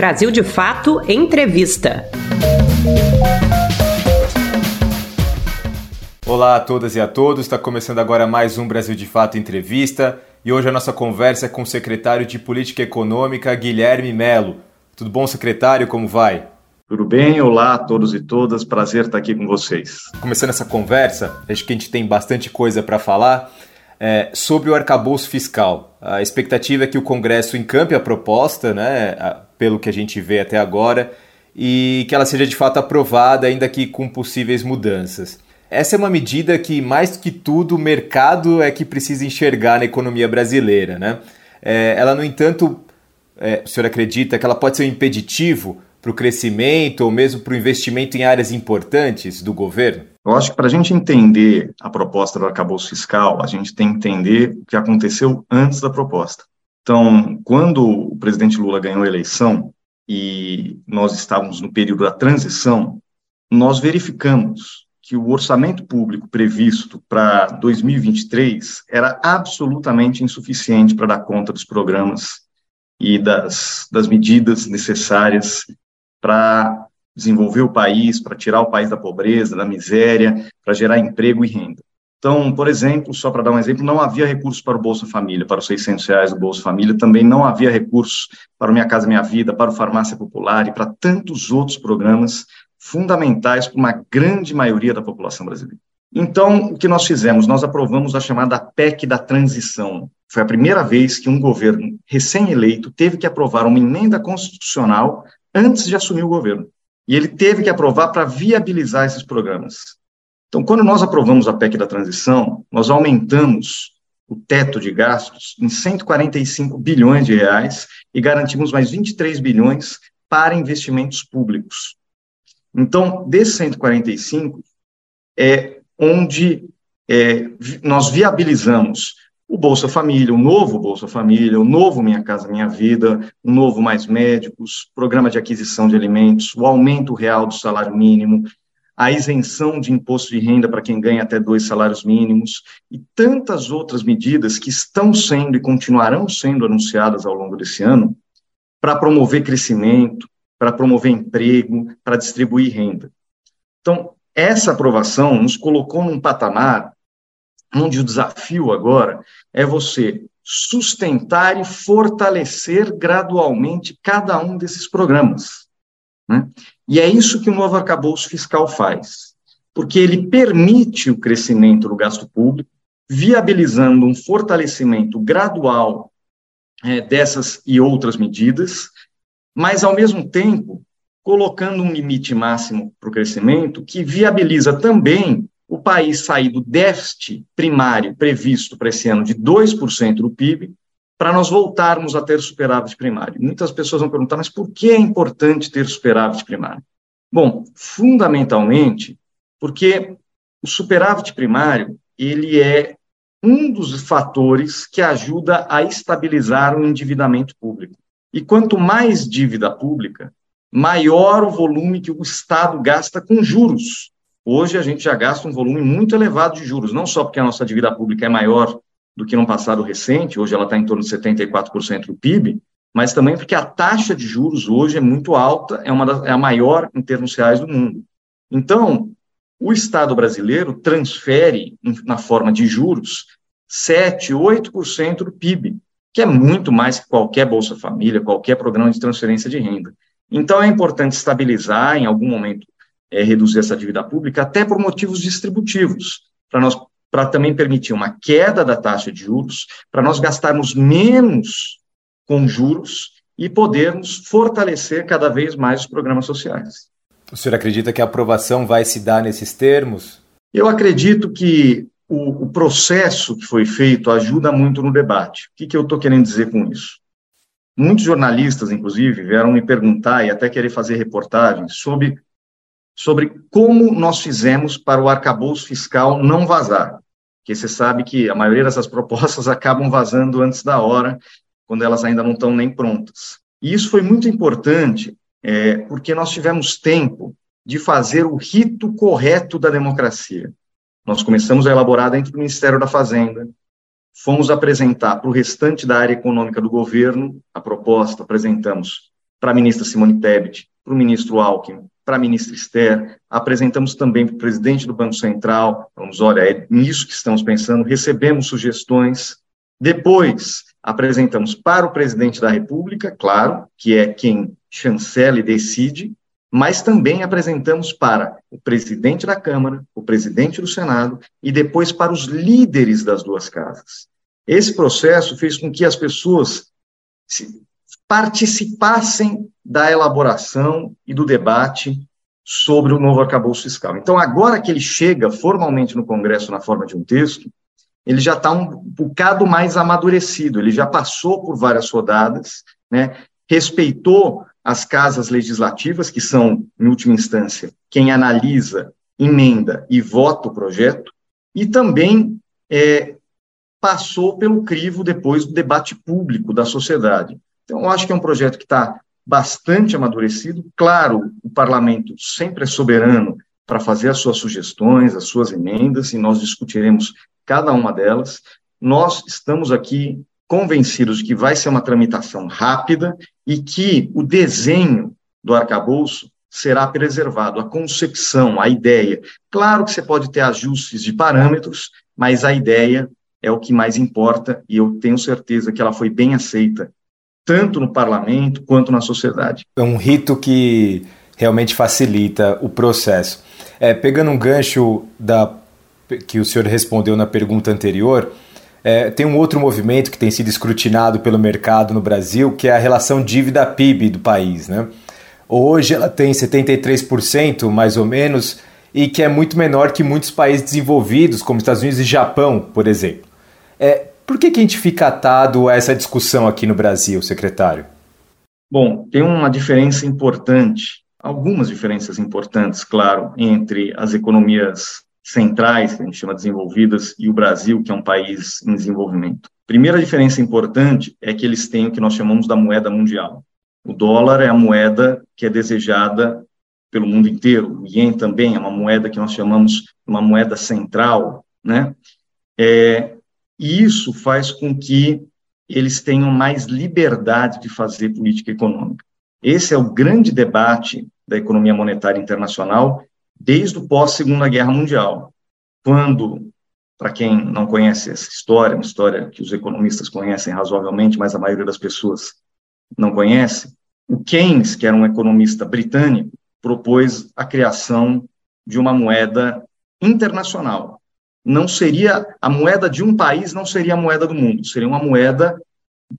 Brasil de Fato Entrevista. Olá a todas e a todos, está começando agora mais um Brasil de Fato Entrevista e hoje a nossa conversa é com o secretário de Política Econômica, Guilherme Melo. Tudo bom, secretário? Como vai? Tudo bem? Olá a todos e todas, prazer estar aqui com vocês. Começando essa conversa, acho que a gente tem bastante coisa para falar é, sobre o arcabouço fiscal. A expectativa é que o Congresso encampe a proposta, né, pelo que a gente vê até agora, e que ela seja de fato aprovada, ainda que com possíveis mudanças. Essa é uma medida que, mais que tudo, o mercado é que precisa enxergar na economia brasileira. Né? É, ela, no entanto, é, o senhor acredita que ela pode ser um impeditivo para o crescimento ou mesmo para o investimento em áreas importantes do governo? Eu acho que para a gente entender a proposta do arcabouço fiscal, a gente tem que entender o que aconteceu antes da proposta. Então, quando o presidente Lula ganhou a eleição e nós estávamos no período da transição, nós verificamos que o orçamento público previsto para 2023 era absolutamente insuficiente para dar conta dos programas e das, das medidas necessárias para desenvolver o país, para tirar o país da pobreza, da miséria, para gerar emprego e renda. Então, por exemplo, só para dar um exemplo, não havia recursos para o Bolsa Família, para os 600 reais do Bolsa Família, também não havia recursos para o Minha Casa Minha Vida, para o Farmácia Popular e para tantos outros programas fundamentais para uma grande maioria da população brasileira. Então, o que nós fizemos? Nós aprovamos a chamada PEC da transição. Foi a primeira vez que um governo recém-eleito teve que aprovar uma emenda constitucional antes de assumir o governo. E ele teve que aprovar para viabilizar esses programas. Então, quando nós aprovamos a PEC da transição, nós aumentamos o teto de gastos em 145 bilhões de reais e garantimos mais 23 bilhões para investimentos públicos. Então, desses 145, é onde é, nós viabilizamos o Bolsa Família, o novo Bolsa Família, o novo Minha Casa Minha Vida, o novo Mais Médicos, programa de aquisição de alimentos, o aumento real do salário mínimo, a isenção de imposto de renda para quem ganha até dois salários mínimos e tantas outras medidas que estão sendo e continuarão sendo anunciadas ao longo desse ano para promover crescimento, para promover emprego, para distribuir renda. Então, essa aprovação nos colocou num patamar onde o desafio agora é você sustentar e fortalecer gradualmente cada um desses programas. Né? E é isso que o novo arcabouço fiscal faz, porque ele permite o crescimento do gasto público, viabilizando um fortalecimento gradual é, dessas e outras medidas, mas, ao mesmo tempo, colocando um limite máximo para o crescimento que viabiliza também o país sair do déficit primário previsto para esse ano de 2% do PIB, para nós voltarmos a ter superávit primário. Muitas pessoas vão perguntar, mas por que é importante ter superávit primário? Bom, fundamentalmente, porque o superávit primário, ele é um dos fatores que ajuda a estabilizar o endividamento público. E quanto mais dívida pública, maior o volume que o Estado gasta com juros. Hoje a gente já gasta um volume muito elevado de juros, não só porque a nossa dívida pública é maior do que no passado recente, hoje ela está em torno de 74% do PIB, mas também porque a taxa de juros hoje é muito alta, é, uma das, é a maior em termos reais do mundo. Então, o Estado brasileiro transfere, na forma de juros, 7, 8% do PIB, que é muito mais que qualquer Bolsa Família, qualquer programa de transferência de renda. Então, é importante estabilizar, em algum momento, é, reduzir essa dívida pública, até por motivos distributivos, para nós para também permitir uma queda da taxa de juros, para nós gastarmos menos com juros e podermos fortalecer cada vez mais os programas sociais. O senhor acredita que a aprovação vai se dar nesses termos? Eu acredito que o, o processo que foi feito ajuda muito no debate. O que, que eu estou querendo dizer com isso? Muitos jornalistas, inclusive, vieram me perguntar e até querer fazer reportagens sobre sobre como nós fizemos para o arcabouço fiscal não vazar. Porque você sabe que a maioria dessas propostas acabam vazando antes da hora, quando elas ainda não estão nem prontas. E isso foi muito importante, é, porque nós tivemos tempo de fazer o rito correto da democracia. Nós começamos a elaborar dentro do Ministério da Fazenda, fomos apresentar para o restante da área econômica do governo a proposta, apresentamos para a ministra Simone Tebet, para o ministro Alckmin, para a ministra Esther, apresentamos também para o presidente do Banco Central, vamos, olha, é nisso que estamos pensando, recebemos sugestões, depois apresentamos para o presidente da República, claro, que é quem chancela e decide, mas também apresentamos para o presidente da Câmara, o presidente do Senado e depois para os líderes das duas casas. Esse processo fez com que as pessoas participassem da elaboração e do debate sobre o novo arcabouço fiscal. Então, agora que ele chega formalmente no Congresso na forma de um texto, ele já está um bocado mais amadurecido, ele já passou por várias rodadas, né, respeitou as casas legislativas, que são, em última instância, quem analisa, emenda e vota o projeto, e também é, passou pelo crivo depois do debate público da sociedade. Então, eu acho que é um projeto que está bastante amadurecido. Claro, o parlamento sempre é soberano para fazer as suas sugestões, as suas emendas, e nós discutiremos cada uma delas. Nós estamos aqui convencidos que vai ser uma tramitação rápida e que o desenho do arcabouço será preservado, a concepção, a ideia. Claro que você pode ter ajustes de parâmetros, mas a ideia é o que mais importa e eu tenho certeza que ela foi bem aceita, tanto no parlamento quanto na sociedade. É um rito que realmente facilita o processo. É, pegando um gancho da, que o senhor respondeu na pergunta anterior, é, tem um outro movimento que tem sido escrutinado pelo mercado no Brasil, que é a relação dívida-PIB do país. Né? Hoje ela tem 73%, mais ou menos, e que é muito menor que muitos países desenvolvidos, como Estados Unidos e Japão, por exemplo. É, por que, que a gente fica atado a essa discussão aqui no Brasil, secretário? Bom, tem uma diferença importante, algumas diferenças importantes, claro, entre as economias centrais, que a gente chama desenvolvidas, e o Brasil, que é um país em desenvolvimento. Primeira diferença importante é que eles têm o que nós chamamos da moeda mundial. O dólar é a moeda que é desejada pelo mundo inteiro. O ien também é uma moeda que nós chamamos uma moeda central, né? É, e isso faz com que eles tenham mais liberdade de fazer política econômica. Esse é o grande debate da economia monetária internacional desde o pós-Segunda Guerra Mundial, quando, para quem não conhece essa história, uma história que os economistas conhecem razoavelmente, mas a maioria das pessoas não conhece, o Keynes, que era um economista britânico, propôs a criação de uma moeda internacional. Não seria a moeda de um país, não seria a moeda do mundo, seria uma moeda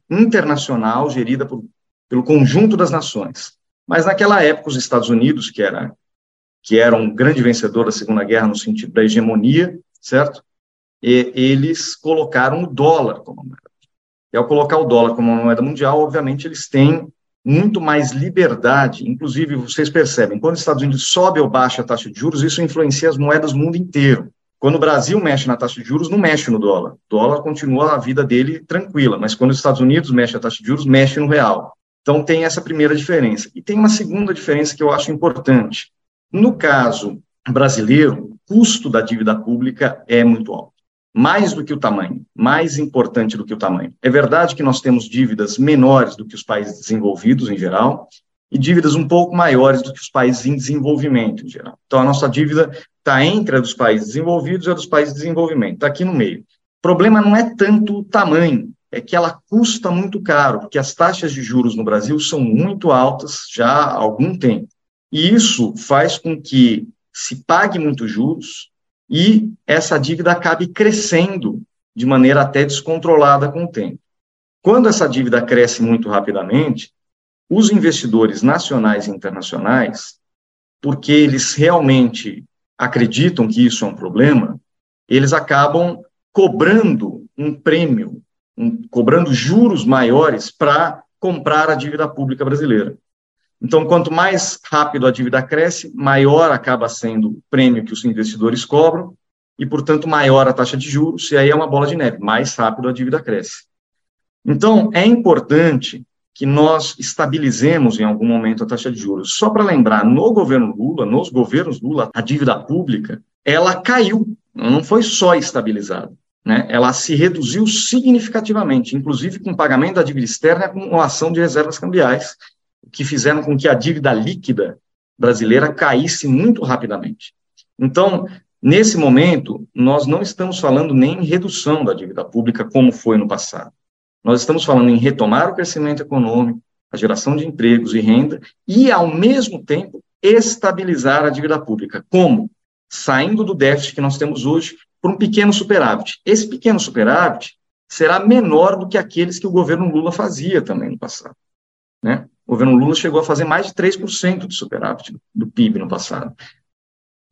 internacional gerida por, pelo conjunto das nações. Mas naquela época os Estados Unidos, que era que era um grande vencedor da Segunda Guerra no sentido da hegemonia, certo? E eles colocaram o dólar como moeda. E ao colocar o dólar como moeda mundial, obviamente eles têm muito mais liberdade. Inclusive, vocês percebem, quando os Estados Unidos sobe ou baixa a taxa de juros, isso influencia as moedas do mundo inteiro. Quando o Brasil mexe na taxa de juros, não mexe no dólar. O dólar continua a vida dele tranquila, mas quando os Estados Unidos mexe a taxa de juros, mexe no real. Então tem essa primeira diferença. E tem uma segunda diferença que eu acho importante. No caso brasileiro, o custo da dívida pública é muito alto. Mais do que o tamanho, mais importante do que o tamanho. É verdade que nós temos dívidas menores do que os países desenvolvidos em geral, e dívidas um pouco maiores do que os países em desenvolvimento em geral. Então, a nossa dívida está entre a dos países desenvolvidos e a dos países de desenvolvimento, está aqui no meio. O problema não é tanto o tamanho, é que ela custa muito caro, porque as taxas de juros no Brasil são muito altas já há algum tempo. E isso faz com que se pague muitos juros e essa dívida acabe crescendo de maneira até descontrolada com o tempo. Quando essa dívida cresce muito rapidamente, os investidores nacionais e internacionais, porque eles realmente acreditam que isso é um problema, eles acabam cobrando um prêmio, um, cobrando juros maiores para comprar a dívida pública brasileira. Então, quanto mais rápido a dívida cresce, maior acaba sendo o prêmio que os investidores cobram e, portanto, maior a taxa de juros, e aí é uma bola de neve, mais rápido a dívida cresce. Então, é importante que nós estabilizemos em algum momento a taxa de juros. Só para lembrar, no governo Lula, nos governos Lula, a dívida pública, ela caiu, não foi só estabilizada. Né, ela se reduziu significativamente, inclusive com o pagamento da dívida externa e acumulação de reservas cambiais, que fizeram com que a dívida líquida brasileira caísse muito rapidamente. Então, nesse momento, nós não estamos falando nem em redução da dívida pública, como foi no passado. Nós estamos falando em retomar o crescimento econômico, a geração de empregos e renda, e, ao mesmo tempo, estabilizar a dívida pública. Como? Saindo do déficit que nós temos hoje por um pequeno superávit. Esse pequeno superávit será menor do que aqueles que o governo Lula fazia também no passado. Né? O governo Lula chegou a fazer mais de 3% de superávit do PIB no passado.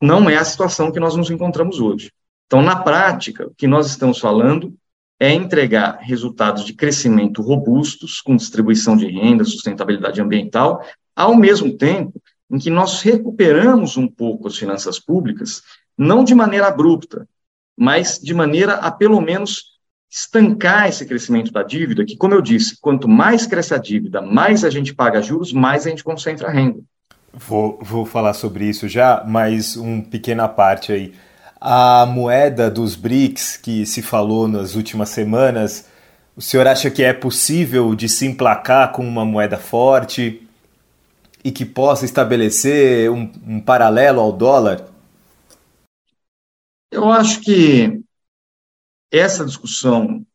Não é a situação que nós nos encontramos hoje. Então, na prática, o que nós estamos falando é entregar resultados de crescimento robustos, com distribuição de renda, sustentabilidade ambiental, ao mesmo tempo em que nós recuperamos um pouco as finanças públicas, não de maneira abrupta, mas de maneira a, pelo menos, estancar esse crescimento da dívida, que, como eu disse, quanto mais cresce a dívida, mais a gente paga juros, mais a gente concentra a renda. Vou, vou falar sobre isso já, mas um pequena parte aí. A moeda dos BRICS, que se falou nas últimas semanas, o senhor acha que é possível de se emplacar com uma moeda forte e que possa estabelecer um, um paralelo ao dólar? Eu acho que essa discussão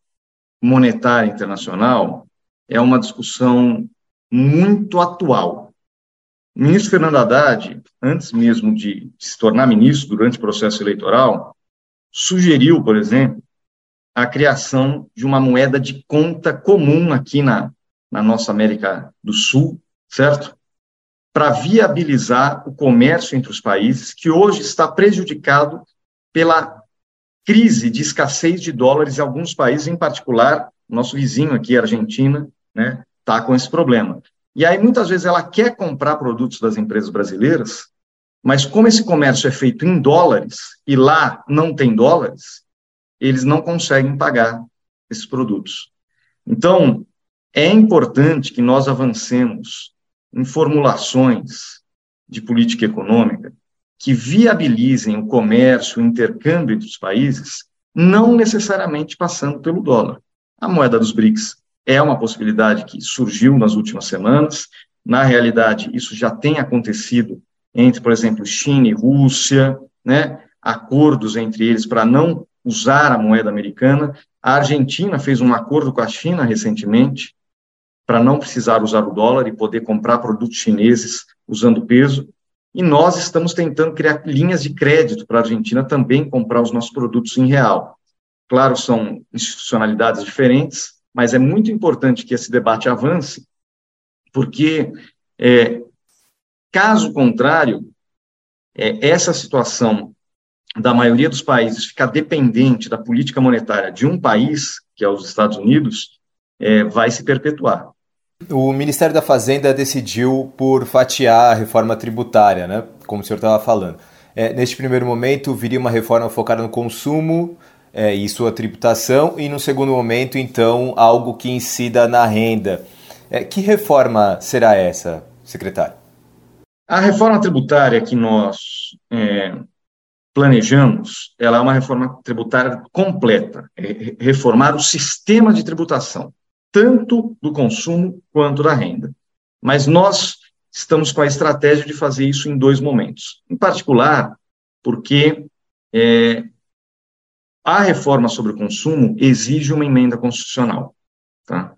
monetária internacional é uma discussão muito atual. O ministro Fernando Haddad, antes mesmo de se tornar ministro durante o processo eleitoral, sugeriu, por exemplo, a criação de uma moeda de conta comum aqui na, na nossa América do Sul, certo? Para viabilizar o comércio entre os países, que hoje está prejudicado pela crise de escassez de dólares em alguns países, em particular, nosso vizinho aqui, a Argentina, né, está com esse problema. E aí, muitas vezes, ela quer comprar produtos das empresas brasileiras, mas como esse comércio é feito em dólares e lá não tem dólares, eles não conseguem pagar esses produtos. Então, é importante que nós avancemos em formulações de política econômica que viabilizem o comércio, o intercâmbio entre os países, não necessariamente passando pelo dólar. A moeda dos BRICS é uma possibilidade que surgiu nas últimas semanas. Na realidade, isso já tem acontecido entre, por exemplo, China e Rússia, né? acordos entre eles para não usar a moeda americana. A Argentina fez um acordo com a China recentemente para não precisar usar o dólar e poder comprar produtos chineses usando peso. E nós estamos tentando criar linhas de crédito para a Argentina também comprar os nossos produtos em real. Claro, são institucionalidades diferentes, mas é muito importante que esse debate avance, porque, é, caso contrário, é, essa situação da maioria dos países ficar dependente da política monetária de um país, que é os Estados Unidos, é, vai se perpetuar. O Ministério da Fazenda decidiu por fatiar a reforma tributária, né? como o senhor estava falando. É, neste primeiro momento, viria uma reforma focada no consumo, é, e sua tributação, e no segundo momento, então, algo que incida na renda. É, que reforma será essa, secretário? A reforma tributária que nós é, planejamos, ela é uma reforma tributária completa, é reformar o sistema de tributação, tanto do consumo quanto da renda. Mas nós estamos com a estratégia de fazer isso em dois momentos. Em particular, porque é, a reforma sobre o consumo exige uma emenda constitucional, tá?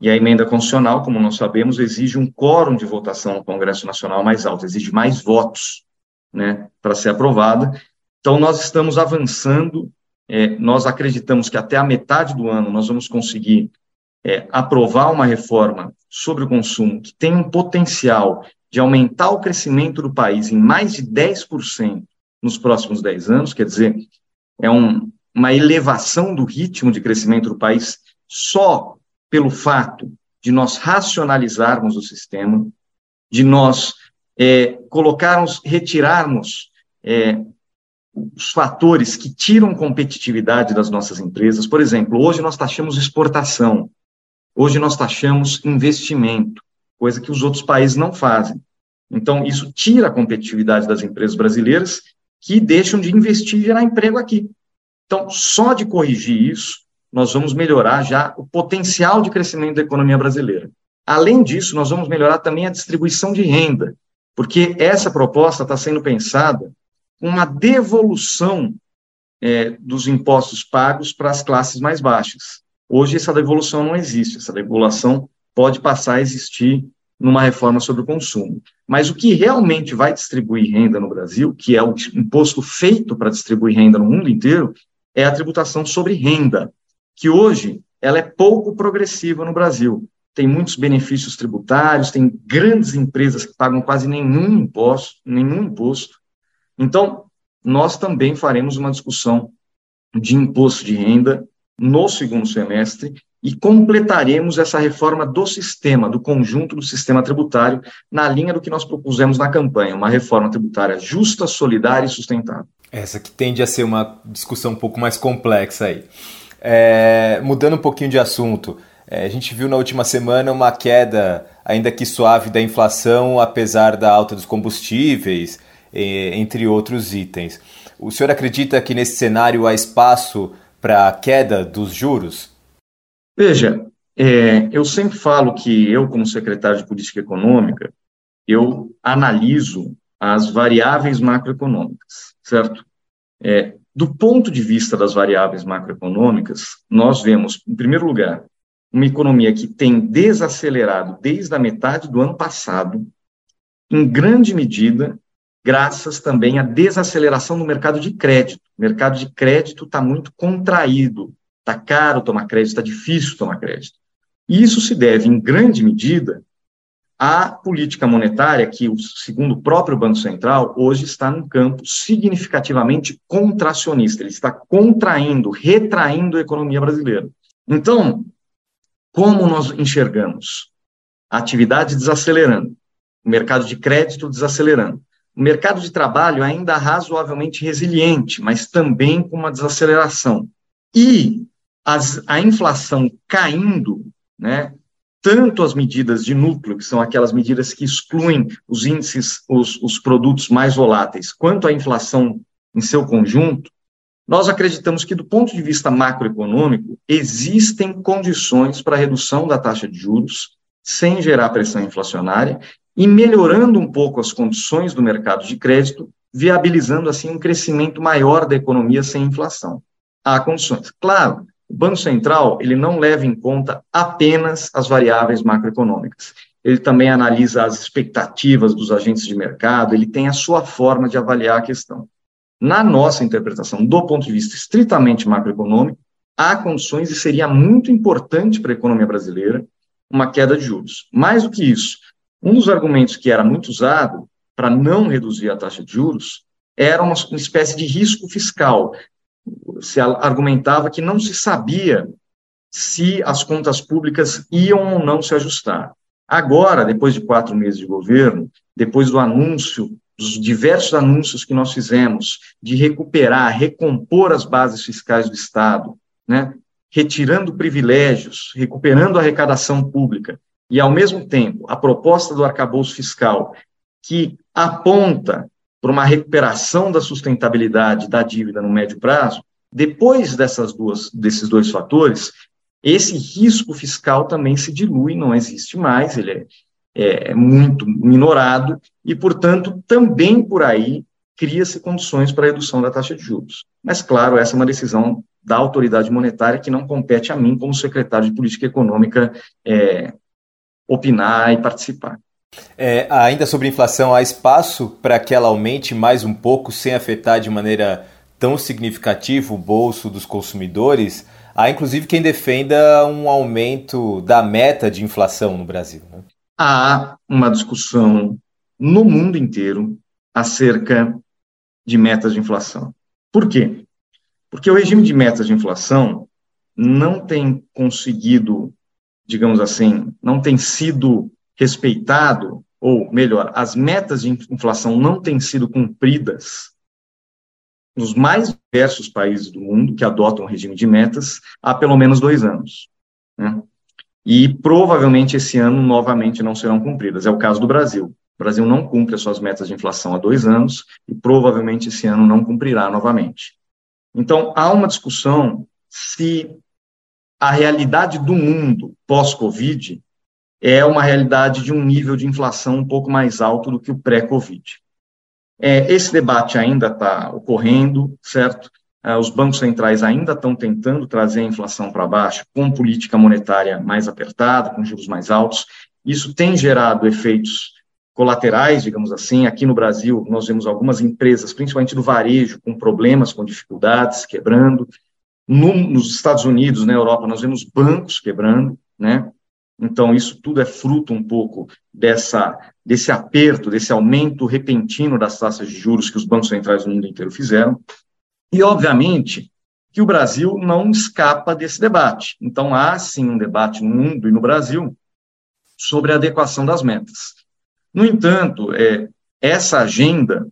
E a emenda constitucional, como nós sabemos, exige um quórum de votação no Congresso Nacional mais alto, exige mais votos, né, para ser aprovada. Então, nós estamos avançando, é, nós acreditamos que até a metade do ano nós vamos conseguir é, aprovar uma reforma sobre o consumo que tem um potencial de aumentar o crescimento do país em mais de 10% nos próximos 10 anos, quer dizer, é um, uma elevação do ritmo de crescimento do país só pelo fato de nós racionalizarmos o sistema, de nós é, colocarmos, retirarmos é, os fatores que tiram competitividade das nossas empresas. Por exemplo, hoje nós taxamos exportação, hoje nós taxamos investimento, coisa que os outros países não fazem. Então, isso tira a competitividade das empresas brasileiras que deixam de investir e gerar emprego aqui. Então, só de corrigir isso, nós vamos melhorar já o potencial de crescimento da economia brasileira. Além disso, nós vamos melhorar também a distribuição de renda, porque essa proposta está sendo pensada com uma devolução é, dos impostos pagos para as classes mais baixas. Hoje, essa devolução não existe, essa devolução pode passar a existir numa reforma sobre o consumo. Mas o que realmente vai distribuir renda no Brasil, que é o imposto feito para distribuir renda no mundo inteiro, é a tributação sobre renda, que hoje ela é pouco progressiva no Brasil. Tem muitos benefícios tributários, tem grandes empresas que pagam quase nenhum imposto, nenhum imposto. Então, nós também faremos uma discussão de imposto de renda no segundo semestre e completaremos essa reforma do sistema, do conjunto do sistema tributário, na linha do que nós propusemos na campanha, uma reforma tributária justa, solidária e sustentável. Essa que tende a ser uma discussão um pouco mais complexa aí. É, mudando um pouquinho de assunto, é, a gente viu na última semana uma queda, ainda que suave, da inflação, apesar da alta dos combustíveis, entre outros itens. O senhor acredita que nesse cenário há espaço para a queda dos juros? Veja, é, eu sempre falo que eu, como secretário de Política Econômica, eu analiso as variáveis macroeconômicas, certo? É, do ponto de vista das variáveis macroeconômicas, nós vemos, em primeiro lugar, uma economia que tem desacelerado desde a metade do ano passado, em grande medida, graças também à desaceleração no mercado de crédito. O mercado de crédito está muito contraído, está caro tomar crédito, está difícil tomar crédito. E isso se deve, em grande medida, à política monetária, que, segundo o próprio Banco Central, hoje está num campo significativamente contracionista. Ele está contraindo, retraindo a economia brasileira. Então, como nós enxergamos? A atividade desacelerando, o mercado de crédito desacelerando. O mercado de trabalho ainda razoavelmente resiliente, mas também com uma desaceleração. E as, a inflação caindo, né, tanto as medidas de núcleo, que são aquelas medidas que excluem os índices, os, os produtos mais voláteis, quanto a inflação em seu conjunto, nós acreditamos que, do ponto de vista macroeconômico, existem condições para a redução da taxa de juros, sem gerar pressão inflacionária, e melhorando um pouco as condições do mercado de crédito, viabilizando assim um crescimento maior da economia sem inflação. Há condições. Claro, o Banco Central ele não leva em conta apenas as variáveis macroeconômicas. Ele também analisa as expectativas dos agentes de mercado, ele tem a sua forma de avaliar a questão. Na nossa interpretação, do ponto de vista estritamente macroeconômico, há condições e seria muito importante para a economia brasileira uma queda de juros. Mais do que isso, um dos argumentos que era muito usado para não reduzir a taxa de juros era uma, espécie de risco fiscal. Se argumentava que não se sabia se as contas públicas iam ou não se ajustar. Agora, depois de quatro meses de governo, depois do anúncio, dos diversos anúncios que nós fizemos de recuperar, recompor as bases fiscais do Estado, né, retirando privilégios, recuperando a arrecadação pública, e, ao mesmo tempo, a proposta do arcabouço fiscal, que aponta para uma recuperação da sustentabilidade da dívida no médio prazo, depois dessas duas, desses dois fatores, esse risco fiscal também se dilui, não existe mais, ele é, é, é muito minorado, e, portanto, também por aí cria-se condições para a redução da taxa de juros. Mas, claro, essa é uma decisão da autoridade monetária que não compete a mim como secretário de política econômica é, opinar e participar. É, ainda sobre inflação, há espaço para que ela aumente mais um pouco sem afetar de maneira tão significativa o bolso dos consumidores? Há inclusive quem defenda um aumento da meta de inflação no Brasil. Né? Há uma discussão no mundo inteiro acerca de metas de inflação. Por quê? Porque o regime de metas de inflação não tem conseguido digamos assim, não tem sido respeitado, ou melhor, as metas de inflação não têm sido cumpridas nos mais diversos países do mundo que adotam o regime de metas há pelo menos dois anos. Né? E provavelmente esse ano novamente não serão cumpridas. É o caso do Brasil. O Brasil não cumpre as suas metas de inflação há dois anos e provavelmente esse ano não cumprirá novamente. Então, há uma discussão se a realidade do mundo pós-Covid é uma realidade de um nível de inflação um pouco mais alto do que o pré-Covid. É, esse debate ainda está ocorrendo, certo? É, os bancos centrais ainda estão tentando trazer a inflação para baixo com política monetária mais apertada, com juros mais altos. Isso tem gerado efeitos colaterais, digamos assim. Aqui no Brasil, nós vemos algumas empresas, principalmente do varejo, com problemas, com dificuldades, quebrando. No, nos Estados Unidos, na Europa, nós vemos bancos quebrando, né? Então, isso tudo é fruto um pouco dessa, desse aperto, desse aumento repentino das taxas de juros que os bancos centrais do mundo inteiro fizeram. E, obviamente, que o Brasil não escapa desse debate. Então, há sim um debate no mundo e no Brasil sobre a adequação das metas. No entanto, é, essa agenda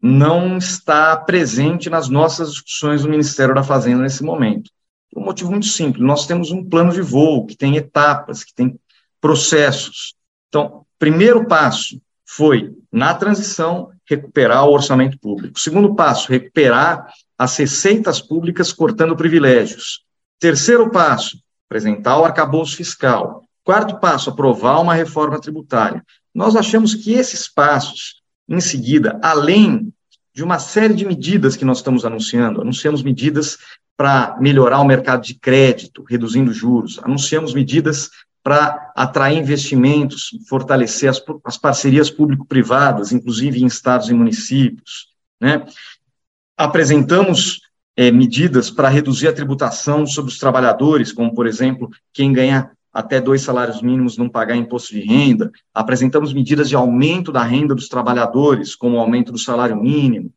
não está presente nas nossas discussões do Ministério da Fazenda nesse momento. Um motivo muito simples: nós temos um plano de voo que tem etapas, que tem processos. Então, primeiro passo foi, na transição, recuperar o orçamento público. Segundo passo, recuperar as receitas públicas cortando privilégios. Terceiro passo, apresentar o arcabouço fiscal. Quarto passo, aprovar uma reforma tributária. Nós achamos que esses passos, em seguida, além de uma série de medidas que nós estamos anunciando, anunciamos medidas para melhorar o mercado de crédito, reduzindo juros. Anunciamos medidas para atrair investimentos, fortalecer as, as parcerias público-privadas, inclusive em estados e municípios. Né? Apresentamos é, medidas para reduzir a tributação sobre os trabalhadores, como, por exemplo, quem ganha até dois salários mínimos não pagar imposto de renda. Apresentamos medidas de aumento da renda dos trabalhadores, como o aumento do salário mínimo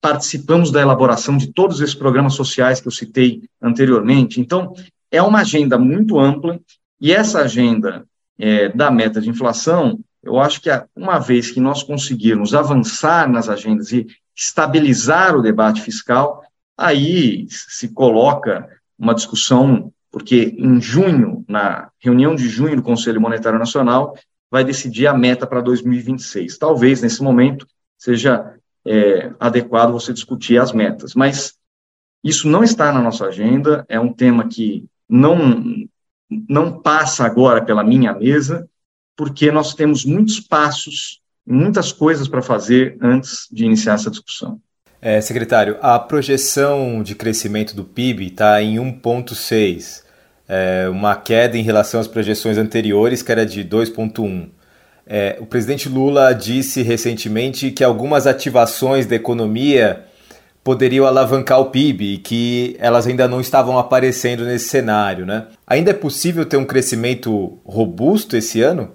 participamos da elaboração de todos esses programas sociais que eu citei anteriormente. Então, é uma agenda muito ampla, e essa agenda é, da meta de inflação, eu acho que uma vez que nós conseguirmos avançar nas agendas e estabilizar o debate fiscal, aí se coloca uma discussão, porque em junho, na reunião de junho do Conselho Monetário Nacional, vai decidir a meta para 2026. Talvez, nesse momento, seja é, adequado você discutir as metas. Mas isso não está na nossa agenda, é um tema que não, não passa agora pela minha mesa, porque nós temos muitos passos, muitas coisas para fazer antes de iniciar essa discussão. É, secretário, a projeção de crescimento do PIB está em 1,6, é, uma queda em relação às projeções anteriores, que era de 2,1. É, o presidente Lula disse recentemente que algumas ativações da economia poderiam alavancar o PIB e que elas ainda não estavam aparecendo nesse cenário, né? Ainda é possível ter um crescimento robusto esse ano?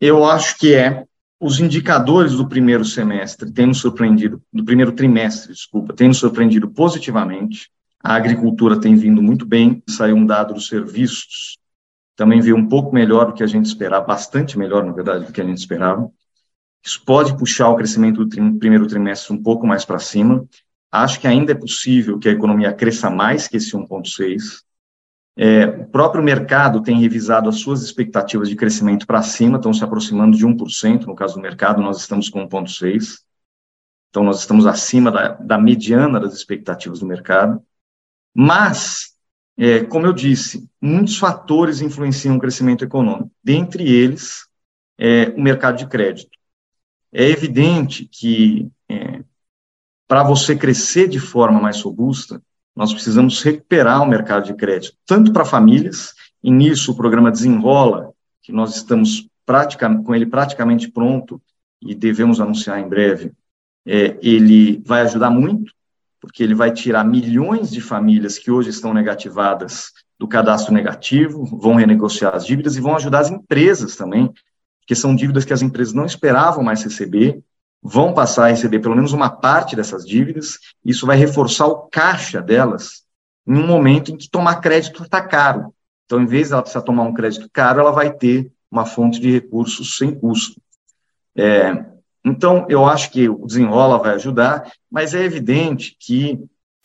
Eu acho que é. Os indicadores do primeiro semestre têm nos surpreendido, do primeiro trimestre, desculpa, têm nos surpreendido positivamente. A agricultura tem vindo muito bem, saiu um dado dos serviços também veio um pouco melhor do que a gente esperava, bastante melhor, na verdade, do que a gente esperava. Isso pode puxar o crescimento do tri primeiro trimestre um pouco mais para cima. Acho que ainda é possível que a economia cresça mais que esse 1,6. É, o próprio mercado tem revisado as suas expectativas de crescimento para cima, estão se aproximando de 1%. No caso do mercado, nós estamos com 1,6%. Então, nós estamos acima da, da mediana das expectativas do mercado. Mas é, como eu disse, muitos fatores influenciam o crescimento econômico, dentre eles é, o mercado de crédito. É evidente que é, para você crescer de forma mais robusta, nós precisamos recuperar o mercado de crédito, tanto para famílias, e nisso o programa Desenrola, que nós estamos com ele praticamente pronto e devemos anunciar em breve, é, ele vai ajudar muito porque ele vai tirar milhões de famílias que hoje estão negativadas do cadastro negativo, vão renegociar as dívidas e vão ajudar as empresas também, porque são dívidas que as empresas não esperavam mais receber, vão passar a receber pelo menos uma parte dessas dívidas, isso vai reforçar o caixa delas em um momento em que tomar crédito está caro. Então, em vez de ela precisar tomar um crédito caro, ela vai ter uma fonte de recursos sem custo. É, então, eu acho que o desenrola vai ajudar, mas é evidente que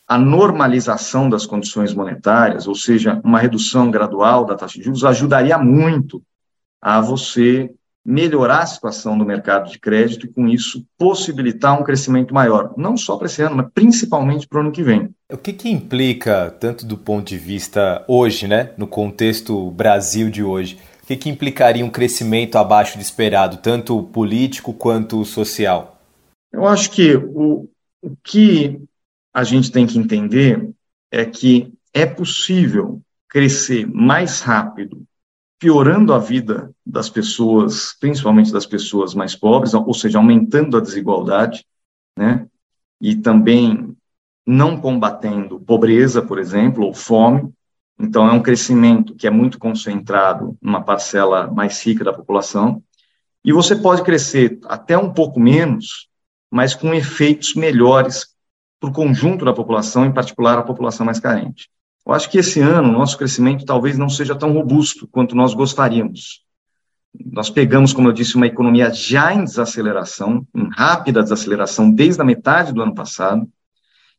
a normalização das condições monetárias, ou seja, uma redução gradual da taxa de juros, ajudaria muito a você melhorar a situação do mercado de crédito e, com isso, possibilitar um crescimento maior, não só para esse ano, mas principalmente para o ano que vem. O que, que implica, tanto do ponto de vista hoje, né, no contexto Brasil de hoje, o que, que implicaria um crescimento abaixo de esperado, tanto político quanto social? Eu acho que o, o que a gente tem que entender é que é possível crescer mais rápido, piorando a vida das pessoas, principalmente das pessoas mais pobres, ou seja, aumentando a desigualdade, né? E também não combatendo pobreza, por exemplo, ou fome. Então, é um crescimento que é muito concentrado numa parcela mais rica da população. E você pode crescer até um pouco menos, mas com efeitos melhores para o conjunto da população, em particular a população mais carente. Eu acho que esse ano o nosso crescimento talvez não seja tão robusto quanto nós gostaríamos. Nós pegamos, como eu disse, uma economia já em desaceleração, em rápida desaceleração desde a metade do ano passado,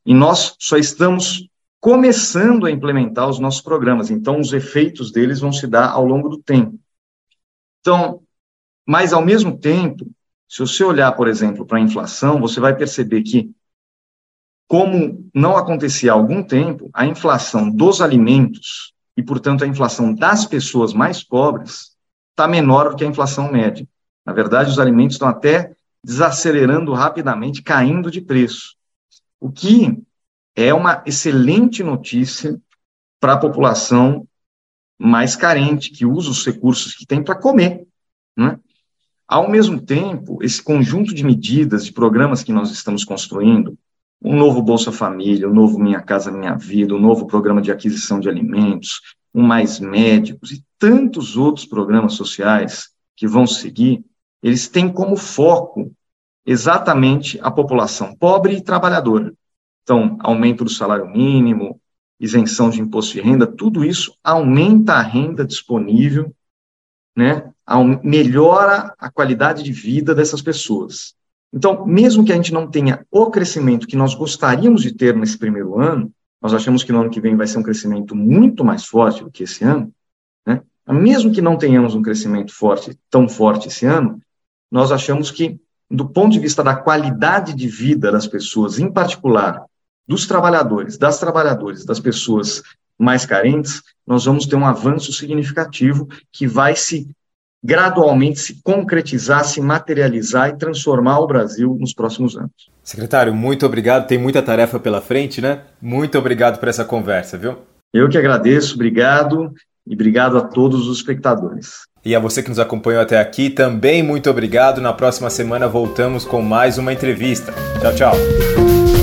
e nós só estamos começando a implementar os nossos programas, então os efeitos deles vão se dar ao longo do tempo. Então, mas ao mesmo tempo, se você olhar, por exemplo, para a inflação, você vai perceber que, como não acontecia há algum tempo, a inflação dos alimentos e, portanto, a inflação das pessoas mais pobres está menor do que a inflação média. Na verdade, os alimentos estão até desacelerando rapidamente, caindo de preço, o que é uma excelente notícia para a população mais carente, que usa os recursos que tem para comer. Né? Ao mesmo tempo, esse conjunto de medidas, de programas que nós estamos construindo, o novo Bolsa Família, o novo Minha Casa Minha Vida, o novo programa de aquisição de alimentos, o Mais Médicos e tantos outros programas sociais que vão seguir, eles têm como foco exatamente a população pobre e trabalhadora. Então, aumento do salário mínimo, isenção de imposto de renda, tudo isso aumenta a renda disponível né, melhora a qualidade de vida dessas pessoas. Então, mesmo que a gente não tenha o crescimento que nós gostaríamos de ter nesse primeiro ano, nós achamos que no ano que vem vai ser um crescimento muito mais forte do que esse ano, né? mesmo que não tenhamos um crescimento forte, tão forte esse ano, nós achamos que, do ponto de vista da qualidade de vida das pessoas, em particular dos trabalhadores, das trabalhadoras, das pessoas mais carentes, nós vamos ter um avanço significativo que vai se gradualmente se concretizar, se materializar e transformar o Brasil nos próximos anos. Secretário, muito obrigado. Tem muita tarefa pela frente, né? Muito obrigado por essa conversa, viu? Eu que agradeço, obrigado e obrigado a todos os espectadores. E a você que nos acompanhou até aqui, também muito obrigado. Na próxima semana voltamos com mais uma entrevista. Tchau, tchau.